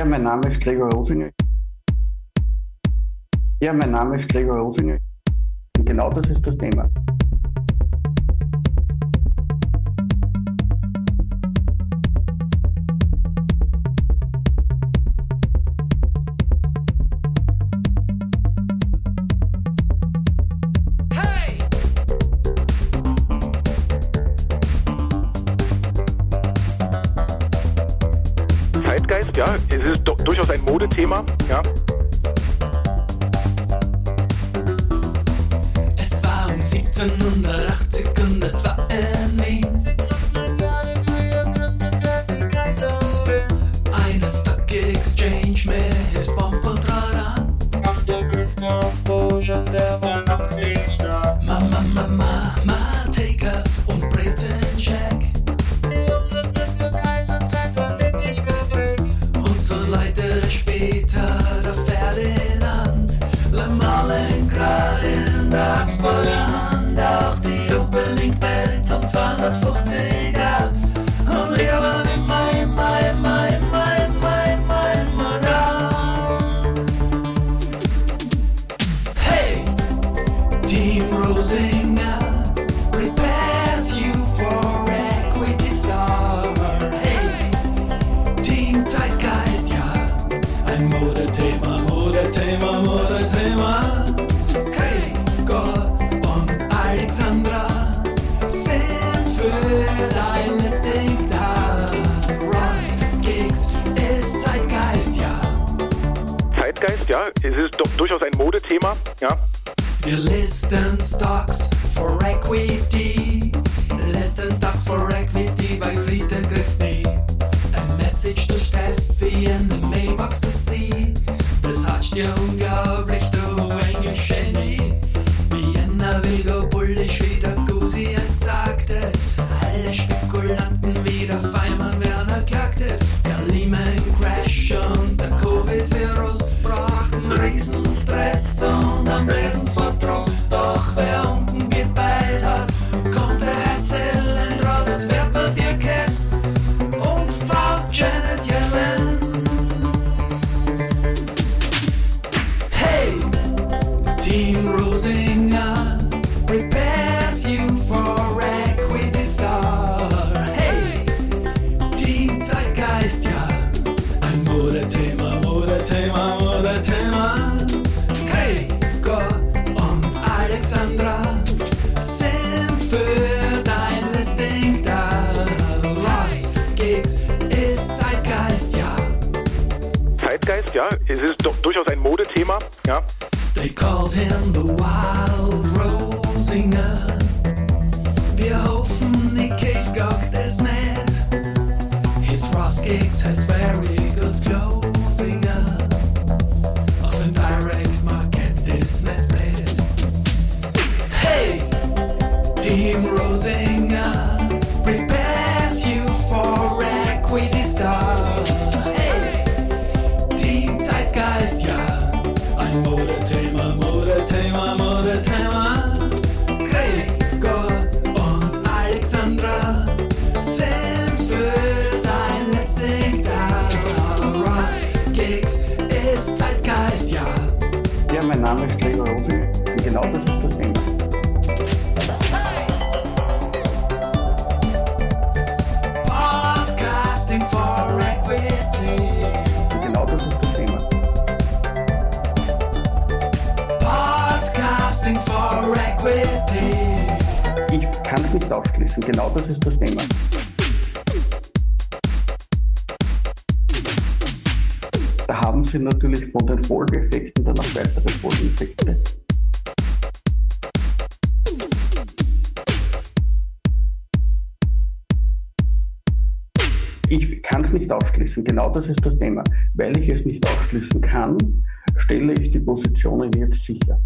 Ja, mein Name ist Gregor Rosinger. Ja, mein Name ist Gregor Rosinger. Und genau das ist das Thema. Es ist durchaus ein Modethema, ja. Zeitgeist, ja, es ist doch durchaus ein Modethema, ja. Wir listen Stocks for Equity. Listen Stocks for Equity, weil Rita nie. Ein Message durch Steffi in der Mailbox zu sie. Das hat's dir unglaublich, ja, es ist durchaus ein Modethema, ja. They called him the Wild Rosinger. Wir hoffen, die Cave gockt es nicht. His Ross Gigs has very good closinger. Auch den Direct Market ist nicht blöd. Hey! Team Rosinger Name ist Gregor Rosinger. Und genau das ist das Thema. Podcasting for Equity. Und genau das ist das Thema. Podcasting for Equity. Ich kann es nicht ausschließen. Genau das ist das Thema. Da haben Sie natürlich von den Folgeeffekten dann auch weitere Folgeeffekte. Ich kann es nicht ausschließen. Genau das ist das Thema. Weil ich es nicht ausschließen kann, stelle ich die Positionen jetzt sicher.